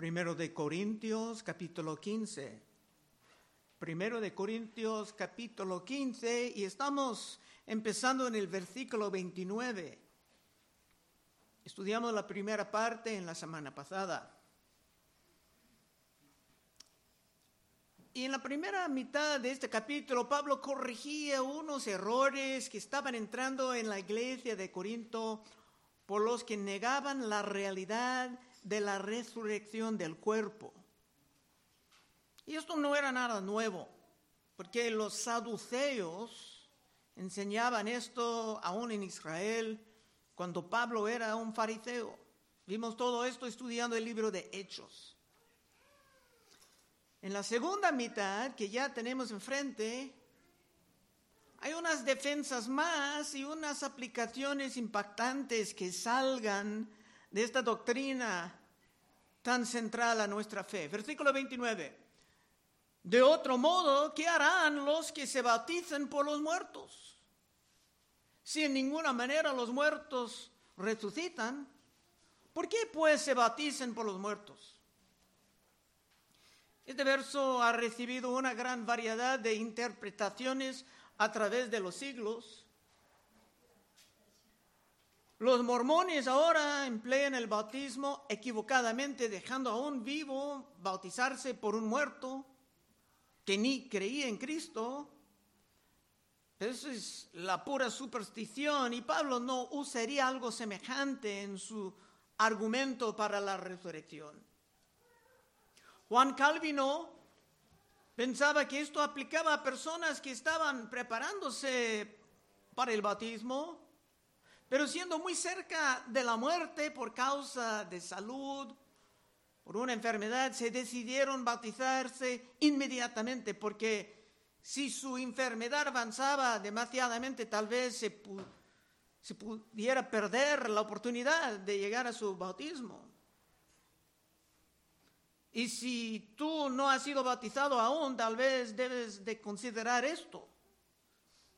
Primero de Corintios capítulo 15. Primero de Corintios capítulo 15 y estamos empezando en el versículo 29. Estudiamos la primera parte en la semana pasada. Y en la primera mitad de este capítulo, Pablo corregía unos errores que estaban entrando en la iglesia de Corinto por los que negaban la realidad de la resurrección del cuerpo. Y esto no era nada nuevo, porque los saduceos enseñaban esto aún en Israel cuando Pablo era un fariseo. Vimos todo esto estudiando el libro de Hechos. En la segunda mitad que ya tenemos enfrente, hay unas defensas más y unas aplicaciones impactantes que salgan de esta doctrina tan central a nuestra fe. Versículo 29. De otro modo, ¿qué harán los que se bautizan por los muertos? Si en ninguna manera los muertos resucitan, ¿por qué pues se bautizan por los muertos? Este verso ha recibido una gran variedad de interpretaciones a través de los siglos. Los mormones ahora emplean el bautismo equivocadamente, dejando a un vivo bautizarse por un muerto que ni creía en Cristo. Eso es la pura superstición y Pablo no usaría algo semejante en su argumento para la resurrección. Juan Calvino pensaba que esto aplicaba a personas que estaban preparándose para el bautismo, pero siendo muy cerca de la muerte por causa de salud, por una enfermedad, se decidieron bautizarse inmediatamente porque si su enfermedad avanzaba demasiadamente, tal vez se, pudiera perder la oportunidad de llegar a su bautismo. Y si tú no has sido bautizado aún, tal vez debes de considerar esto.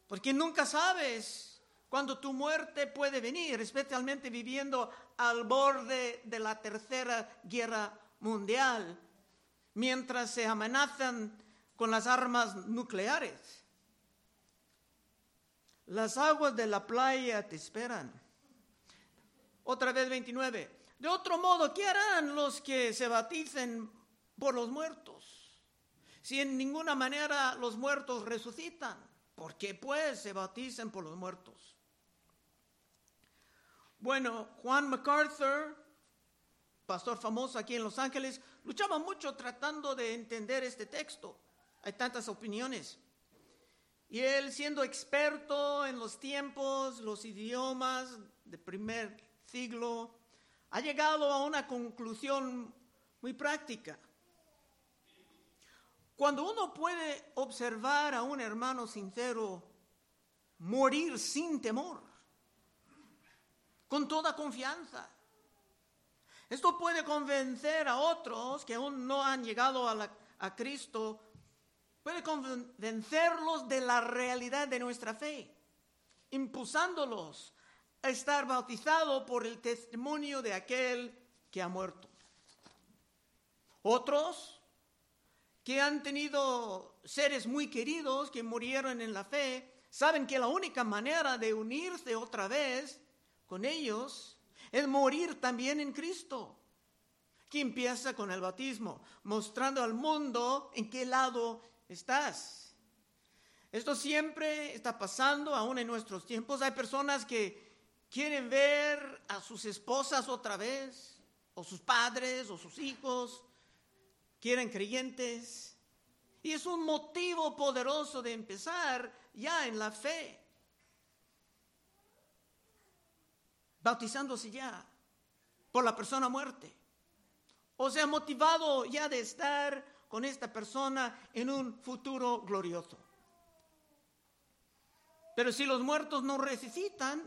Porque nunca sabes cuándo tu muerte puede venir, especialmente viviendo al borde de la tercera guerra mundial, mientras se amenazan con las armas nucleares. Las aguas de la playa te esperan. Otra vez 29. De otro modo, ¿qué harán los que se bauticen por los muertos? Si en ninguna manera los muertos resucitan, ¿por qué pues se bauticen por los muertos? Bueno, Juan MacArthur, pastor famoso aquí en Los Ángeles, luchaba mucho tratando de entender este texto. Hay tantas opiniones. Y él, siendo experto en los tiempos, los idiomas del primer siglo, ha llegado a una conclusión muy práctica. Cuando uno puede observar a un hermano sincero morir sin temor, con toda confianza, esto puede convencer a otros que aún no han llegado a, a Cristo, puede convencerlos de la realidad de nuestra fe, impulsándolos estar bautizado por el testimonio de aquel que ha muerto. Otros que han tenido seres muy queridos que murieron en la fe, saben que la única manera de unirse otra vez con ellos es morir también en Cristo, que empieza con el bautismo, mostrando al mundo en qué lado estás. Esto siempre está pasando, aún en nuestros tiempos. Hay personas que quieren ver a sus esposas otra vez, o sus padres, o sus hijos, quieren creyentes. Y es un motivo poderoso de empezar ya en la fe. Bautizándose ya por la persona muerte. O sea, motivado ya de estar con esta persona en un futuro glorioso. Pero si los muertos no resucitan,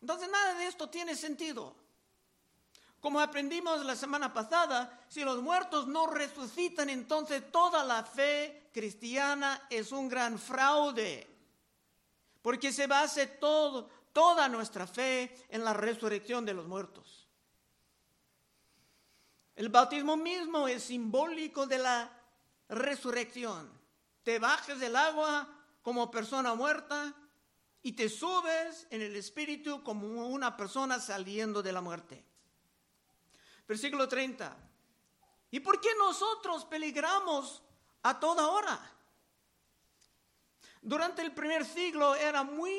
entonces nada de esto tiene sentido. Como aprendimos la semana pasada, si los muertos no resucitan, entonces toda la fe cristiana es un gran fraude. Porque se basa todo, toda nuestra fe en la resurrección de los muertos. El bautismo mismo es simbólico de la resurrección. Te bajas del agua como persona muerta y te subes en el espíritu como una persona saliendo de la muerte. Versículo 30. ¿Y por qué nosotros peligramos a toda hora? Durante el primer siglo era muy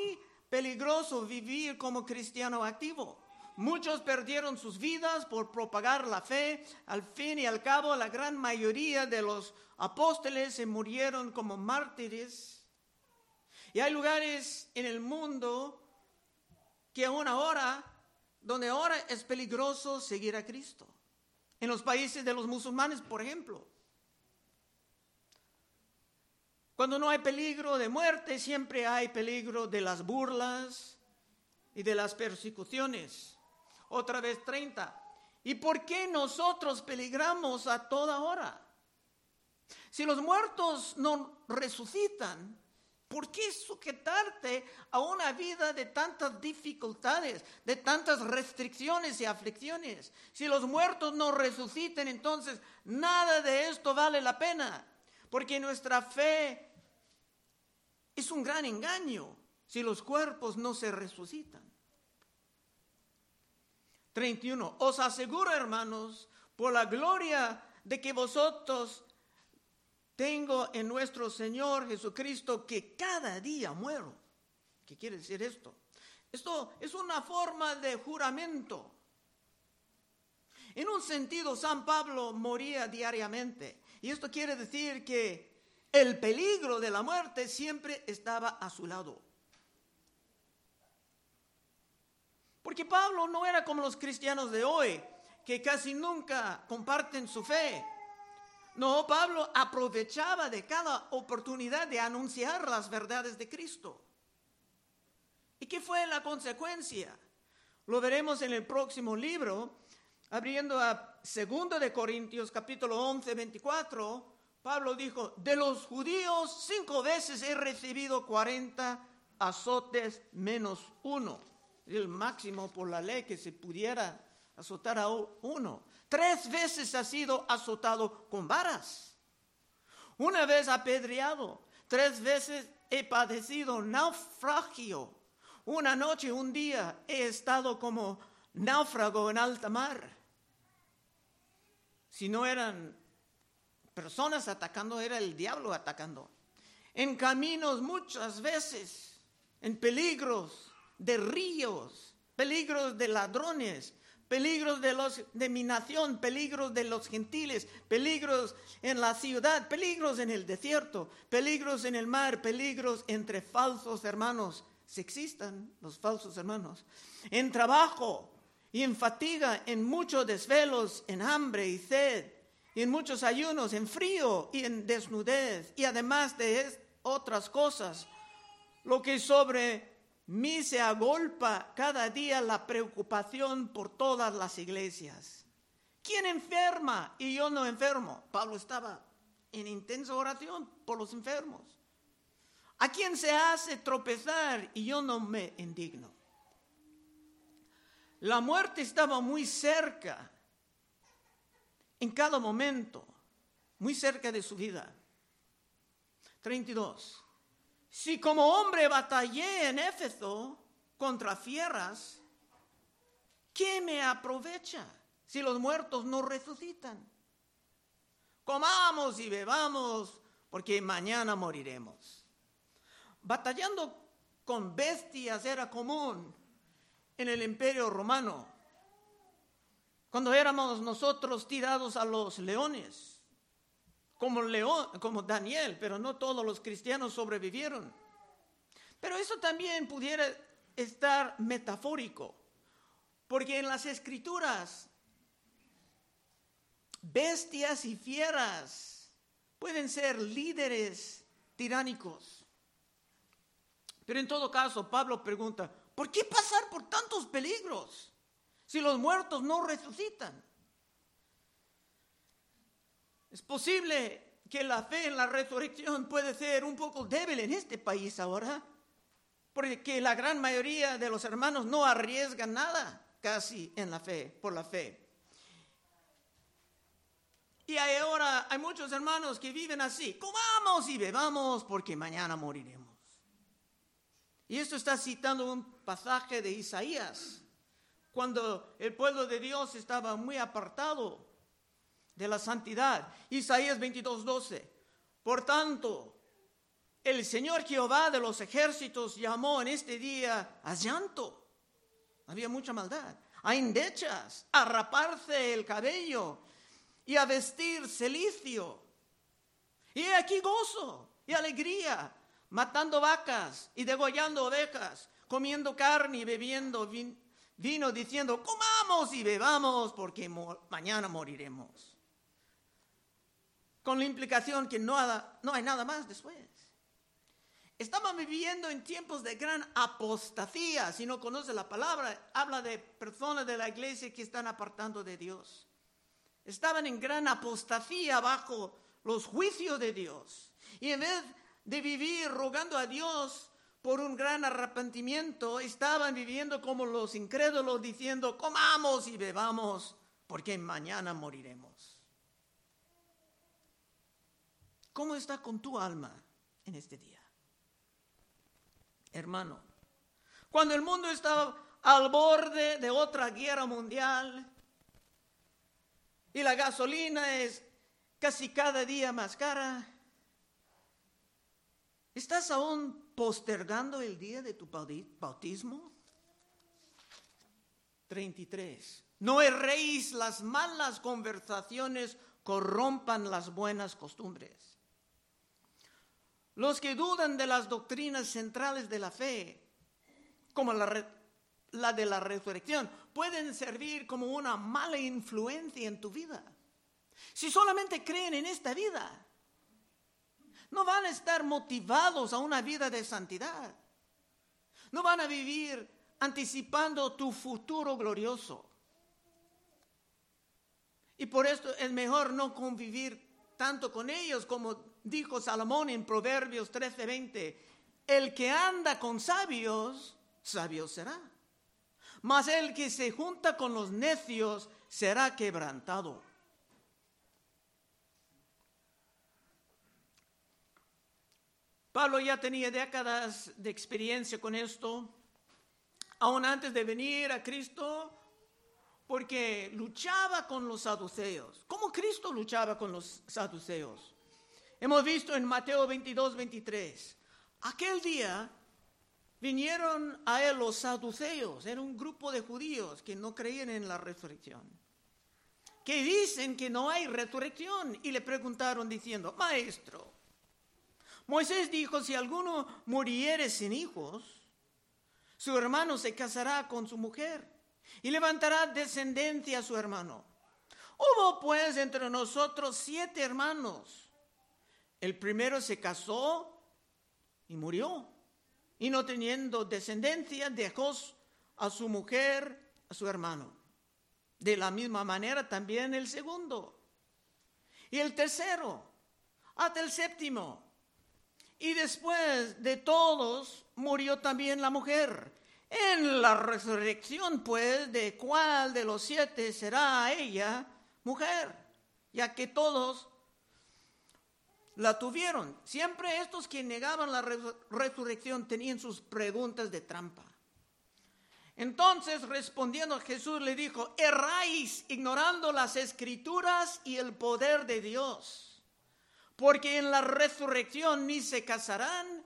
peligroso vivir como cristiano activo. Muchos perdieron sus vidas por propagar la fe. Al fin y al cabo, la gran mayoría de los apóstoles se murieron como mártires. Y hay lugares en el mundo que aún ahora, donde ahora es peligroso seguir a Cristo. En los países de los musulmanes, por ejemplo. Cuando no hay peligro de muerte, siempre hay peligro de las burlas y de las persecuciones otra vez 30. ¿Y por qué nosotros peligramos a toda hora? Si los muertos no resucitan, ¿por qué sujetarte a una vida de tantas dificultades, de tantas restricciones y aflicciones? Si los muertos no resucitan, entonces nada de esto vale la pena, porque nuestra fe es un gran engaño si los cuerpos no se resucitan. 31. Os aseguro, hermanos, por la gloria de que vosotros tengo en nuestro Señor Jesucristo, que cada día muero. ¿Qué quiere decir esto? Esto es una forma de juramento. En un sentido, San Pablo moría diariamente. Y esto quiere decir que el peligro de la muerte siempre estaba a su lado. Porque Pablo no era como los cristianos de hoy, que casi nunca comparten su fe. No, Pablo aprovechaba de cada oportunidad de anunciar las verdades de Cristo. ¿Y qué fue la consecuencia? Lo veremos en el próximo libro, abriendo a 2 de Corintios capítulo 11, 24. Pablo dijo, de los judíos cinco veces he recibido 40 azotes menos uno el máximo por la ley que se pudiera azotar a uno. Tres veces ha sido azotado con varas. Una vez apedreado. Tres veces he padecido naufragio. Una noche, un día he estado como náufrago en alta mar. Si no eran personas atacando, era el diablo atacando. En caminos muchas veces, en peligros, de ríos, peligros de ladrones, peligros de, los, de mi nación, peligros de los gentiles, peligros en la ciudad, peligros en el desierto, peligros en el mar, peligros entre falsos hermanos, si existan los falsos hermanos, en trabajo y en fatiga, en muchos desvelos, en hambre y sed, y en muchos ayunos, en frío y en desnudez, y además de otras cosas, lo que sobre mí se agolpa cada día la preocupación por todas las iglesias. ¿Quién enferma y yo no enfermo? Pablo estaba en intensa oración por los enfermos. ¿A quién se hace tropezar y yo no me indigno? La muerte estaba muy cerca, en cada momento, muy cerca de su vida. 32. Si como hombre batallé en Éfeso contra fieras, ¿qué me aprovecha si los muertos no resucitan? Comamos y bebamos, porque mañana moriremos. Batallando con bestias era común en el imperio romano, cuando éramos nosotros tirados a los leones como, León, como Daniel, pero no todos los cristianos sobrevivieron. Pero eso también pudiera estar metafórico, porque en las escrituras bestias y fieras pueden ser líderes tiránicos. Pero en todo caso, Pablo pregunta, ¿por qué pasar por tantos peligros si los muertos no resucitan? Es posible que la fe en la resurrección puede ser un poco débil en este país ahora, porque la gran mayoría de los hermanos no arriesgan nada casi en la fe, por la fe. Y ahora hay muchos hermanos que viven así, comamos y bebamos porque mañana moriremos. Y esto está citando un pasaje de Isaías, cuando el pueblo de Dios estaba muy apartado de la santidad. Isaías 22, 12. Por tanto, el Señor Jehová de los ejércitos llamó en este día a llanto. Había mucha maldad. A indechas, a raparse el cabello y a vestir celicio. Y aquí gozo y alegría, matando vacas y degollando ovejas, comiendo carne y bebiendo vino, diciendo, comamos y bebamos porque mañana moriremos con la implicación que no, no hay nada más después. Estamos viviendo en tiempos de gran apostasía. Si no conoce la palabra, habla de personas de la iglesia que están apartando de Dios. Estaban en gran apostasía bajo los juicios de Dios. Y en vez de vivir rogando a Dios por un gran arrepentimiento, estaban viviendo como los incrédulos diciendo, comamos y bebamos, porque mañana moriremos. ¿Cómo está con tu alma en este día? Hermano, cuando el mundo estaba al borde de otra guerra mundial y la gasolina es casi cada día más cara, ¿estás aún postergando el día de tu bautismo? 33. No erréis las malas conversaciones corrompan las buenas costumbres. Los que dudan de las doctrinas centrales de la fe, como la, de la resurrección, pueden servir como una mala influencia en tu vida. Si solamente creen en esta vida, no van a estar motivados a una vida de santidad. No van a vivir anticipando tu futuro glorioso. Y por esto es mejor no convivir tanto con ellos como dijo Salomón en Proverbios 13:20, el que anda con sabios, sabio será. Mas el que se junta con los necios será quebrantado. Pablo ya tenía décadas de experiencia con esto, aún antes de venir a Cristo, porque luchaba con los saduceos. ¿Cómo Cristo luchaba con los saduceos? Hemos visto en Mateo 22, 23. Aquel día vinieron a él los saduceos, era un grupo de judíos que no creían en la resurrección, que dicen que no hay resurrección y le preguntaron diciendo, maestro, Moisés dijo, si alguno muriere sin hijos, su hermano se casará con su mujer y levantará descendencia a su hermano. Hubo pues entre nosotros siete hermanos. El primero se casó y murió. Y no teniendo descendencia, dejó a su mujer, a su hermano. De la misma manera también el segundo. Y el tercero, hasta el séptimo. Y después de todos murió también la mujer. En la resurrección, pues, de cuál de los siete será ella mujer, ya que todos la tuvieron. Siempre estos que negaban la resurrección tenían sus preguntas de trampa. Entonces respondiendo Jesús le dijo, erráis ignorando las escrituras y el poder de Dios, porque en la resurrección ni se casarán,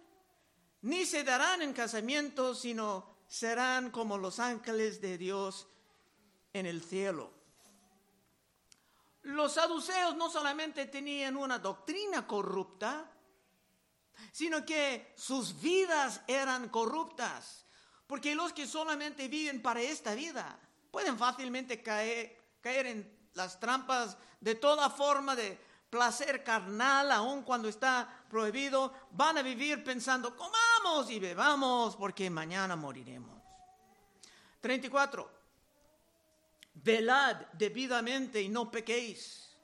ni se darán en casamiento, sino serán como los ángeles de Dios en el cielo. Los saduceos no solamente tenían una doctrina corrupta, sino que sus vidas eran corruptas. Porque los que solamente viven para esta vida pueden fácilmente caer, caer en las trampas de toda forma de placer carnal, aun cuando está prohibido, van a vivir pensando, comamos y bebamos porque mañana moriremos. 34 velad debidamente y no pequéis,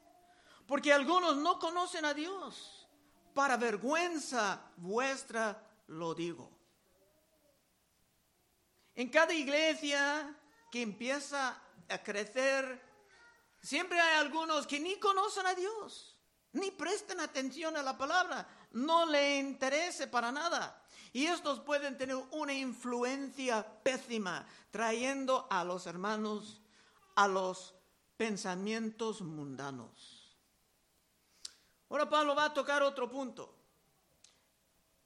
porque algunos no conocen a Dios. Para vergüenza vuestra lo digo. En cada iglesia que empieza a crecer Siempre hay algunos que ni conocen a Dios, ni presten atención a la palabra, no le interese para nada. Y estos pueden tener una influencia pésima, trayendo a los hermanos a los pensamientos mundanos. Ahora Pablo va a tocar otro punto.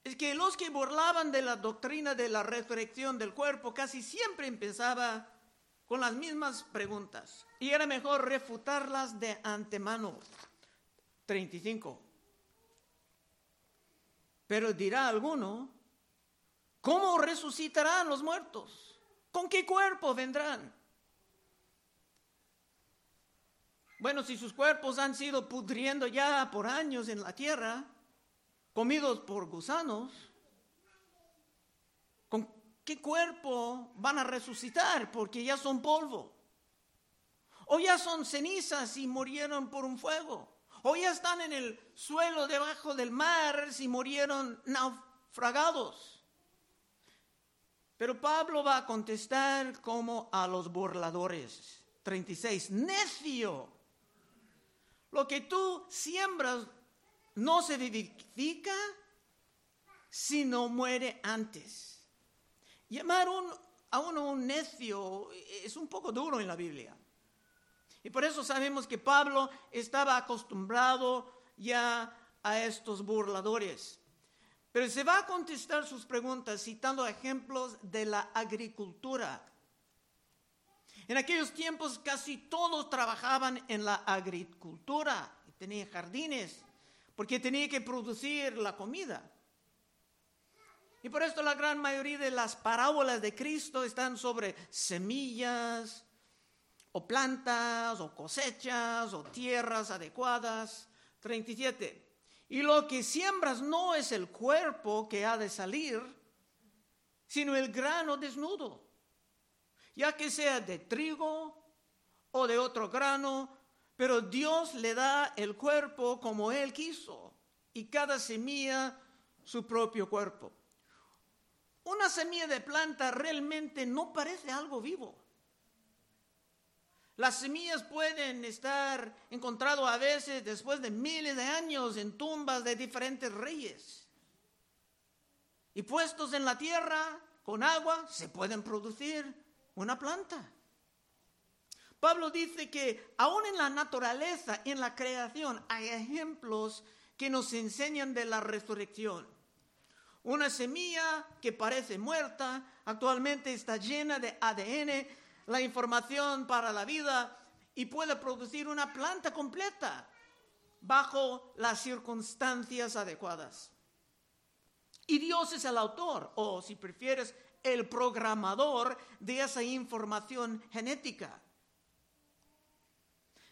Es que los que burlaban de la doctrina de la resurrección del cuerpo casi siempre empezaba con las mismas preguntas y era mejor refutarlas de antemano. 35. Pero dirá alguno, ¿cómo resucitarán los muertos? ¿Con qué cuerpo vendrán? Bueno, si sus cuerpos han sido pudriendo ya por años en la tierra, comidos por gusanos, ¿con qué cuerpo van a resucitar? Porque ya son polvo. O ya son cenizas y murieron por un fuego. O ya están en el suelo debajo del mar si murieron naufragados. Pero Pablo va a contestar como a los burladores. 36. Necio. Lo que tú siembras no se vivifica si no muere antes. Llamar a uno un necio es un poco duro en la Biblia. Y por eso sabemos que Pablo estaba acostumbrado ya a estos burladores. Pero se va a contestar sus preguntas citando ejemplos de la agricultura. En aquellos tiempos casi todos trabajaban en la agricultura, tenían jardines, porque tenía que producir la comida. Y por esto la gran mayoría de las parábolas de Cristo están sobre semillas, o plantas, o cosechas, o tierras adecuadas. 37. Y lo que siembras no es el cuerpo que ha de salir, sino el grano desnudo, ya que sea de trigo o de otro grano, pero Dios le da el cuerpo como Él quiso y cada semilla su propio cuerpo. Una semilla de planta realmente no parece algo vivo. Las semillas pueden estar encontradas a veces después de miles de años en tumbas de diferentes reyes. Y puestos en la tierra con agua se pueden producir una planta. Pablo dice que aún en la naturaleza, en la creación, hay ejemplos que nos enseñan de la resurrección. Una semilla que parece muerta actualmente está llena de ADN, la información para la vida y puede producir una planta completa bajo las circunstancias adecuadas. Y Dios es el autor, o si prefieres, el programador de esa información genética.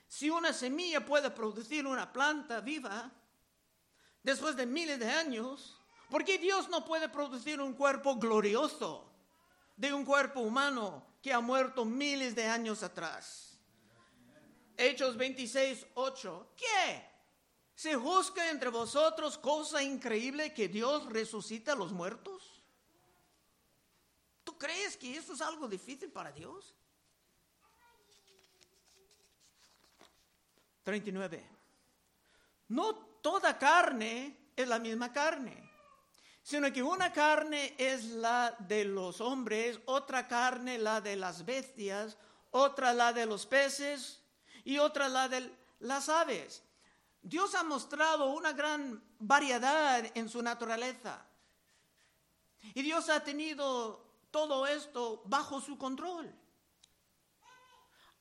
Si una semilla puede producir una planta viva después de miles de años, ¿por qué Dios no puede producir un cuerpo glorioso de un cuerpo humano que ha muerto miles de años atrás? Hechos 26, 8. ¿Qué? ¿Se juzga entre vosotros cosa increíble que Dios resucita a los muertos? ¿Tú crees que eso es algo difícil para Dios? 39. No toda carne es la misma carne, sino que una carne es la de los hombres, otra carne la de las bestias, otra la de los peces y otra la de las aves. Dios ha mostrado una gran variedad en su naturaleza. Y Dios ha tenido todo esto bajo su control.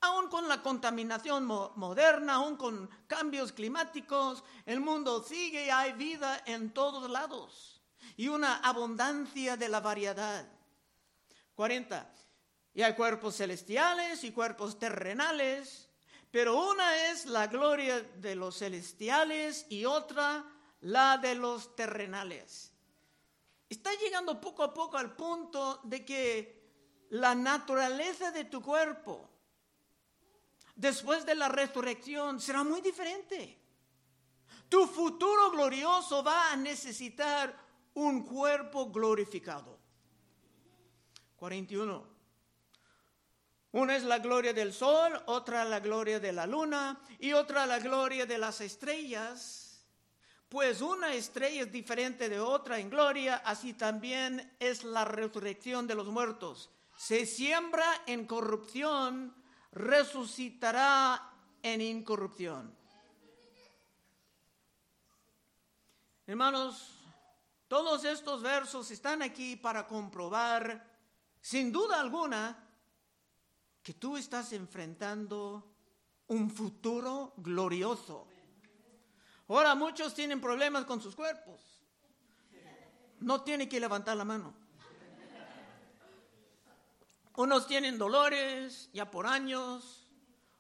Aún con la contaminación moderna, aún con cambios climáticos, el mundo sigue y hay vida en todos lados y una abundancia de la variedad. 40. Y hay cuerpos celestiales y cuerpos terrenales, pero una es la gloria de los celestiales y otra la de los terrenales. Está llegando poco a poco al punto de que la naturaleza de tu cuerpo después de la resurrección será muy diferente. Tu futuro glorioso va a necesitar un cuerpo glorificado. 41. Una es la gloria del sol, otra la gloria de la luna y otra la gloria de las estrellas. Pues una estrella es diferente de otra en gloria, así también es la resurrección de los muertos. Se siembra en corrupción, resucitará en incorrupción. Hermanos, todos estos versos están aquí para comprobar, sin duda alguna, que tú estás enfrentando un futuro glorioso. Ahora muchos tienen problemas con sus cuerpos. No tiene que levantar la mano. Unos tienen dolores ya por años,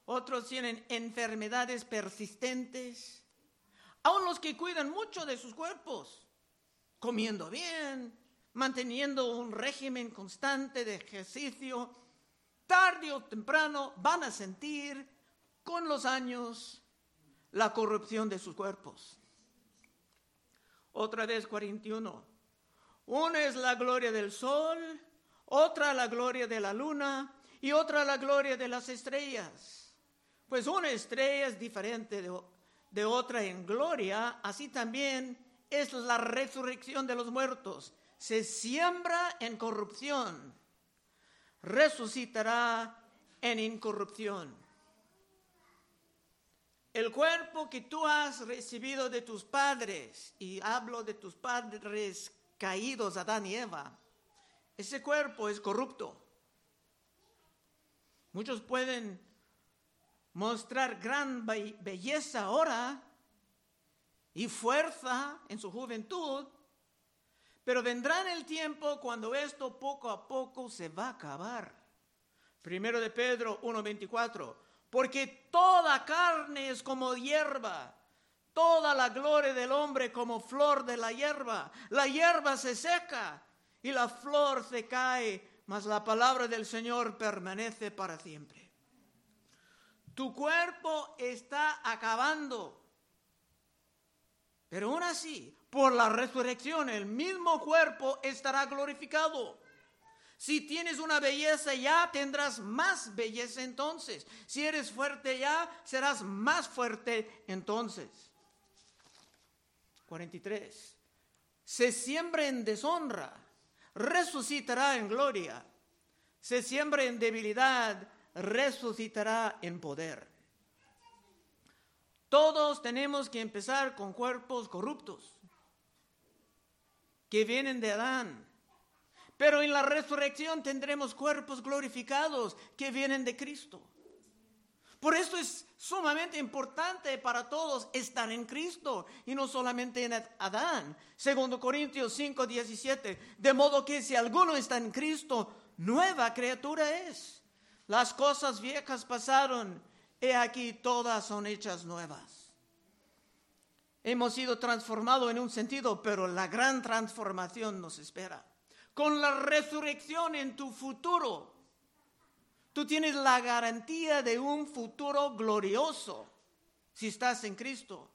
otros tienen enfermedades persistentes. Aún los que cuidan mucho de sus cuerpos, comiendo bien, manteniendo un régimen constante de ejercicio, tarde o temprano van a sentir con los años la corrupción de sus cuerpos. Otra vez 41. Una es la gloria del sol, otra la gloria de la luna y otra la gloria de las estrellas. Pues una estrella es diferente de, de otra en gloria, así también es la resurrección de los muertos. Se siembra en corrupción resucitará en incorrupción. El cuerpo que tú has recibido de tus padres, y hablo de tus padres caídos, Adán y Eva, ese cuerpo es corrupto. Muchos pueden mostrar gran belleza ahora y fuerza en su juventud, pero vendrá en el tiempo cuando esto poco a poco se va a acabar. Primero de Pedro 1.24. Porque toda carne es como hierba, toda la gloria del hombre como flor de la hierba. La hierba se seca y la flor se cae, mas la palabra del Señor permanece para siempre. Tu cuerpo está acabando, pero aún así por la resurrección el mismo cuerpo estará glorificado. Si tienes una belleza ya, tendrás más belleza entonces. Si eres fuerte ya, serás más fuerte entonces. 43. Se siembra en deshonra, resucitará en gloria. Se siembra en debilidad, resucitará en poder. Todos tenemos que empezar con cuerpos corruptos que vienen de Adán. Pero en la resurrección tendremos cuerpos glorificados que vienen de Cristo. Por eso es sumamente importante para todos estar en Cristo y no solamente en Adán. Segundo Corintios 5, 17. De modo que si alguno está en Cristo, nueva criatura es. Las cosas viejas pasaron, he aquí todas son hechas nuevas. Hemos sido transformados en un sentido, pero la gran transformación nos espera. Con la resurrección en tu futuro, tú tienes la garantía de un futuro glorioso si estás en Cristo.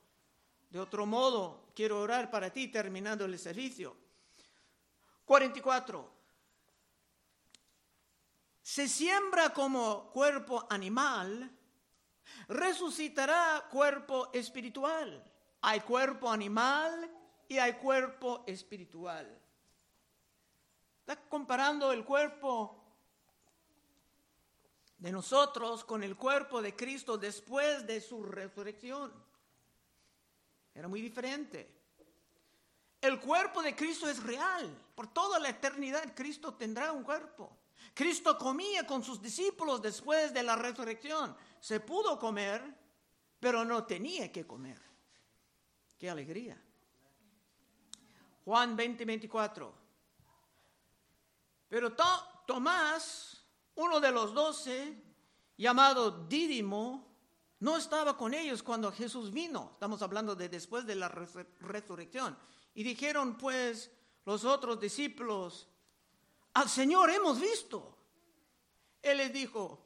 De otro modo, quiero orar para ti terminando el servicio. 44. Se siembra como cuerpo animal, resucitará cuerpo espiritual. Hay cuerpo animal y hay cuerpo espiritual. Está comparando el cuerpo de nosotros con el cuerpo de Cristo después de su resurrección. Era muy diferente. El cuerpo de Cristo es real. Por toda la eternidad Cristo tendrá un cuerpo. Cristo comía con sus discípulos después de la resurrección. Se pudo comer, pero no tenía que comer. Qué alegría. Juan 20, 24. Pero Tomás, uno de los doce, llamado Dídimo, no estaba con ellos cuando Jesús vino. Estamos hablando de después de la resurrección. Y dijeron pues los otros discípulos, al Señor hemos visto. Él les dijo,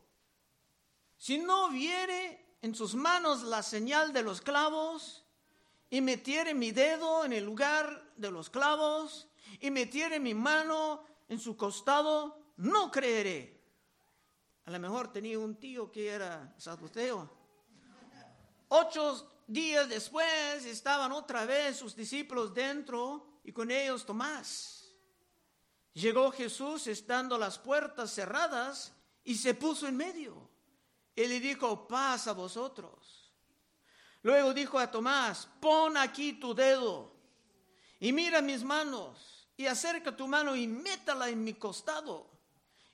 si no viere en sus manos la señal de los clavos y metiere mi dedo en el lugar de los clavos y metiere mi mano en su costado, no creeré. A lo mejor tenía un tío que era saduceo. Ocho días después estaban otra vez sus discípulos dentro y con ellos Tomás. Llegó Jesús estando las puertas cerradas y se puso en medio. Él le dijo, paz a vosotros. Luego dijo a Tomás, pon aquí tu dedo y mira mis manos y acerca tu mano y métala en mi costado.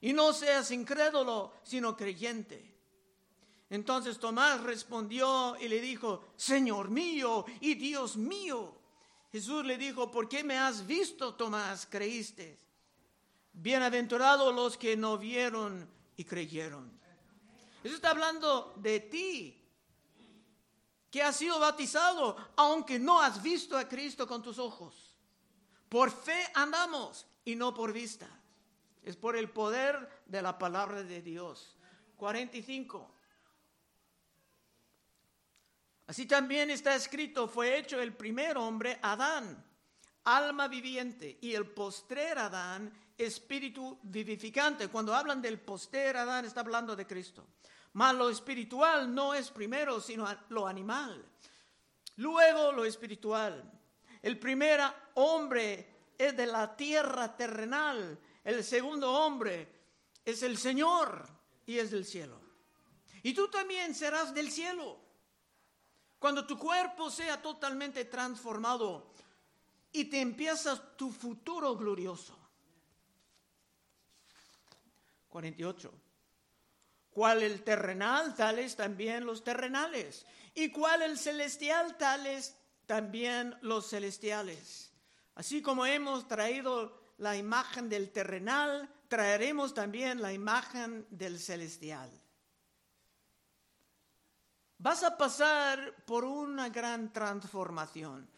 Y no seas incrédulo, sino creyente. Entonces Tomás respondió y le dijo, Señor mío y Dios mío. Jesús le dijo, ¿por qué me has visto, Tomás? Creíste. Bienaventurados los que no vieron y creyeron. Eso está hablando de ti, que has sido bautizado, aunque no has visto a Cristo con tus ojos. Por fe andamos y no por vista. Es por el poder de la palabra de Dios. 45. Así también está escrito, fue hecho el primer hombre, Adán, alma viviente, y el postrer Adán, espíritu vivificante. Cuando hablan del postrer Adán, está hablando de Cristo. Mas lo espiritual no es primero, sino lo animal. Luego lo espiritual. El primer hombre es de la tierra terrenal. El segundo hombre es el Señor y es del cielo. Y tú también serás del cielo. Cuando tu cuerpo sea totalmente transformado y te empiezas tu futuro glorioso. 48. ¿Cuál el terrenal? Tales también los terrenales. ¿Y cuál el celestial? Tales también los celestiales. Así como hemos traído la imagen del terrenal, traeremos también la imagen del celestial. Vas a pasar por una gran transformación.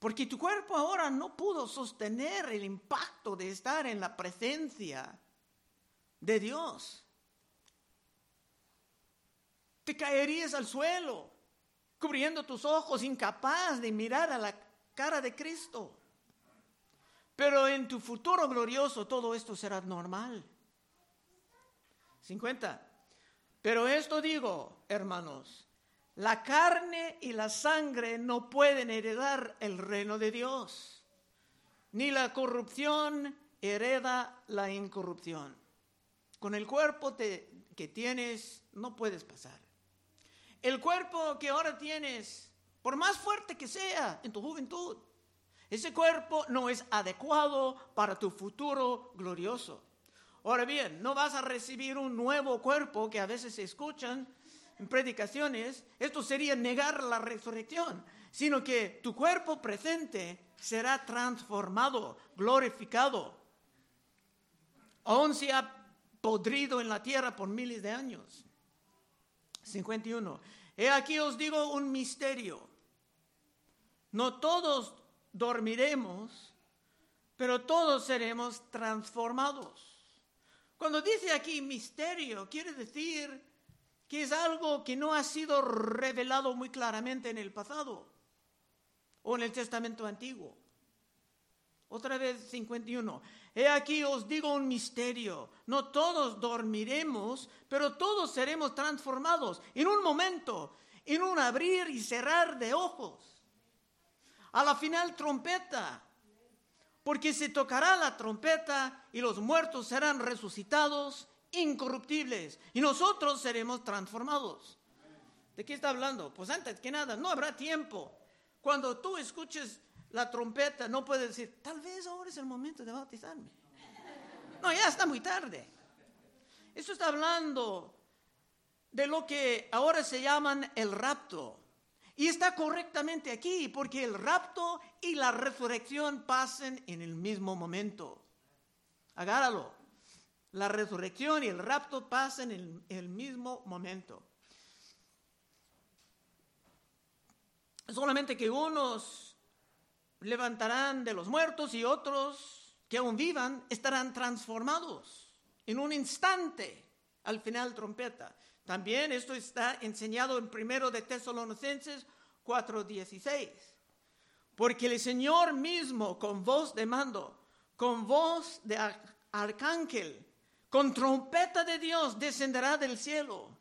Porque tu cuerpo ahora no pudo sostener el impacto de estar en la presencia de Dios. Te caerías al suelo, cubriendo tus ojos, incapaz de mirar a la cara de Cristo. Pero en tu futuro glorioso todo esto será normal. 50. Pero esto digo, hermanos, la carne y la sangre no pueden heredar el reino de Dios, ni la corrupción hereda la incorrupción. Con el cuerpo que tienes no puedes pasar. El cuerpo que ahora tienes, por más fuerte que sea en tu juventud, ese cuerpo no es adecuado para tu futuro glorioso. Ahora bien, no vas a recibir un nuevo cuerpo que a veces se escuchan en predicaciones. Esto sería negar la resurrección, sino que tu cuerpo presente será transformado, glorificado. Aún se ha podrido en la tierra por miles de años. 51. He aquí os digo un misterio. No todos dormiremos, pero todos seremos transformados. Cuando dice aquí misterio, quiere decir que es algo que no ha sido revelado muy claramente en el pasado o en el Testamento antiguo. Otra vez 51. He aquí os digo un misterio. No todos dormiremos, pero todos seremos transformados en un momento, en un abrir y cerrar de ojos a la final trompeta, porque se tocará la trompeta y los muertos serán resucitados incorruptibles y nosotros seremos transformados. ¿De qué está hablando? Pues antes que nada, no habrá tiempo. Cuando tú escuches la trompeta, no puedes decir, tal vez ahora es el momento de bautizarme. No, ya está muy tarde. Esto está hablando de lo que ahora se llaman el rapto. Y está correctamente aquí porque el rapto y la resurrección pasan en el mismo momento. Agárralo. La resurrección y el rapto pasan en el mismo momento. Solamente que unos levantarán de los muertos y otros que aún vivan estarán transformados en un instante al final trompeta. También esto está enseñado en primero de Tesalonicenses 4:16. Porque el Señor mismo con voz de mando, con voz de arcángel, con trompeta de Dios descenderá del cielo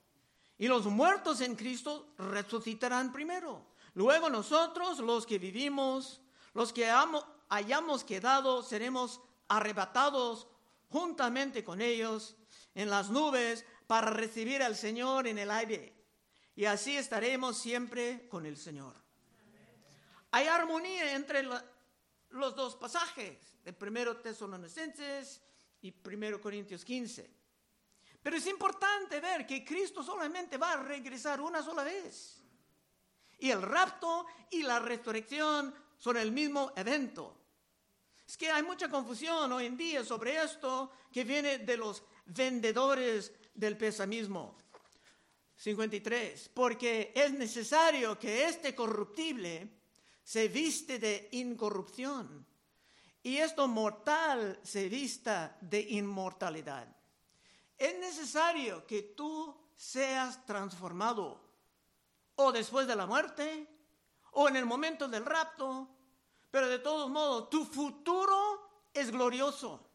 y los muertos en Cristo resucitarán primero. Luego nosotros, los que vivimos, los que hayamos quedado, seremos arrebatados juntamente con ellos en las nubes para recibir al Señor en el aire. Y así estaremos siempre con el Señor. Hay armonía entre los dos pasajes, de primero Tesalonicenses y 1 Corintios 15. Pero es importante ver que Cristo solamente va a regresar una sola vez. Y el rapto y la resurrección son el mismo evento. Es que hay mucha confusión hoy en día sobre esto que viene de los vendedores del pesamismo. 53. Porque es necesario que este corruptible se viste de incorrupción y esto mortal se vista de inmortalidad. Es necesario que tú seas transformado o después de la muerte o en el momento del rapto, pero de todos modos tu futuro es glorioso.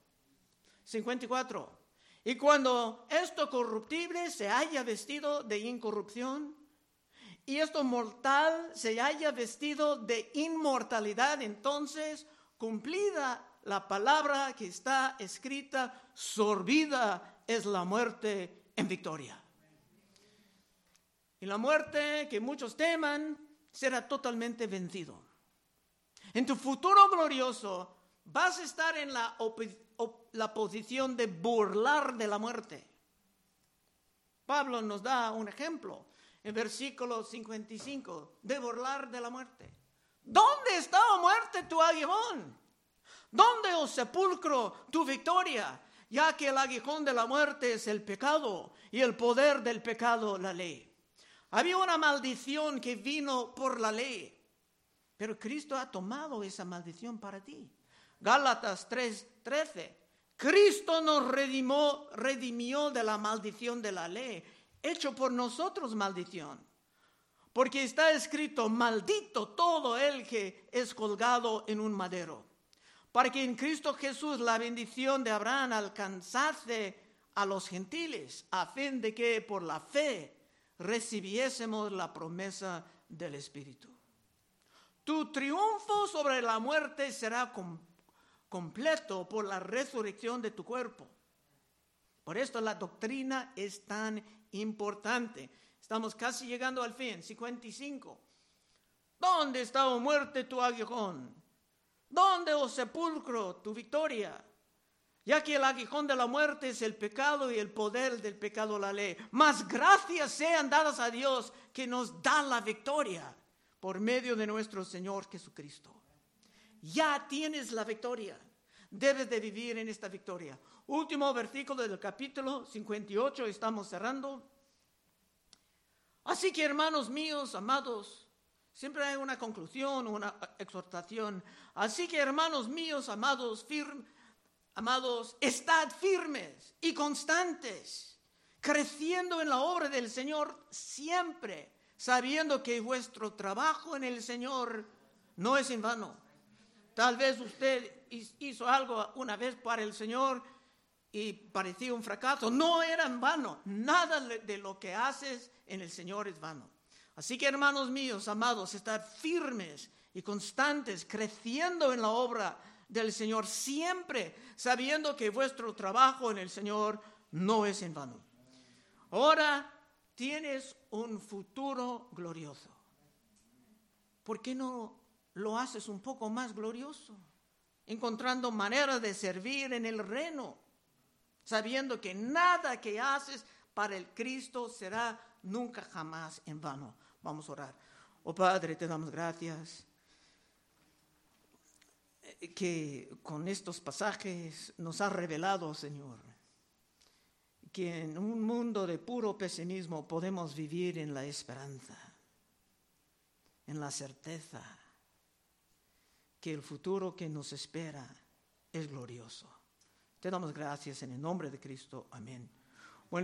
54. Y cuando esto corruptible se haya vestido de incorrupción y esto mortal se haya vestido de inmortalidad, entonces cumplida la palabra que está escrita, sorbida es la muerte en victoria. Y la muerte que muchos teman será totalmente vencido. En tu futuro glorioso vas a estar en la, la posición de burlar de la muerte. Pablo nos da un ejemplo en versículo 55 de burlar de la muerte. ¿Dónde está, oh muerte, tu aguijón? ¿Dónde, oh sepulcro, tu victoria? Ya que el aguijón de la muerte es el pecado y el poder del pecado la ley. Había una maldición que vino por la ley, pero Cristo ha tomado esa maldición para ti. Gálatas 3:13. Cristo nos redimió, redimió de la maldición de la ley, hecho por nosotros maldición porque está escrito, maldito todo el que es colgado en un madero, para que en Cristo Jesús la bendición de Abraham alcanzase a los gentiles, a fin de que por la fe recibiésemos la promesa del Espíritu. Tu triunfo sobre la muerte será completo por la resurrección de tu cuerpo. Por esto la doctrina es tan importante. Estamos casi llegando al fin. 55. ¿Dónde está, oh muerte, tu aguijón? ¿Dónde, oh sepulcro, tu victoria? Ya que el aguijón de la muerte es el pecado y el poder del pecado la ley. Más gracias sean dadas a Dios que nos da la victoria por medio de nuestro Señor Jesucristo. Ya tienes la victoria. Debes de vivir en esta victoria. Último versículo del capítulo 58, estamos cerrando. Así que hermanos míos, amados, siempre hay una conclusión, una exhortación. Así que hermanos míos, amados, amados, estad firmes y constantes, creciendo en la obra del Señor siempre, sabiendo que vuestro trabajo en el Señor no es en vano. Tal vez usted hizo algo una vez para el Señor y parecía un fracaso. No era en vano. Nada de lo que haces en el Señor es vano. Así que hermanos míos, amados, estar firmes y constantes, creciendo en la obra del Señor, siempre sabiendo que vuestro trabajo en el Señor no es en vano. Ahora tienes un futuro glorioso. ¿Por qué no lo haces un poco más glorioso? Encontrando maneras de servir en el reino sabiendo que nada que haces para el Cristo será nunca jamás en vano. Vamos a orar. Oh Padre, te damos gracias que con estos pasajes nos ha revelado, Señor, que en un mundo de puro pesimismo podemos vivir en la esperanza, en la certeza que el futuro que nos espera es glorioso. Te damos gracias en el nombre de Cristo. Amén.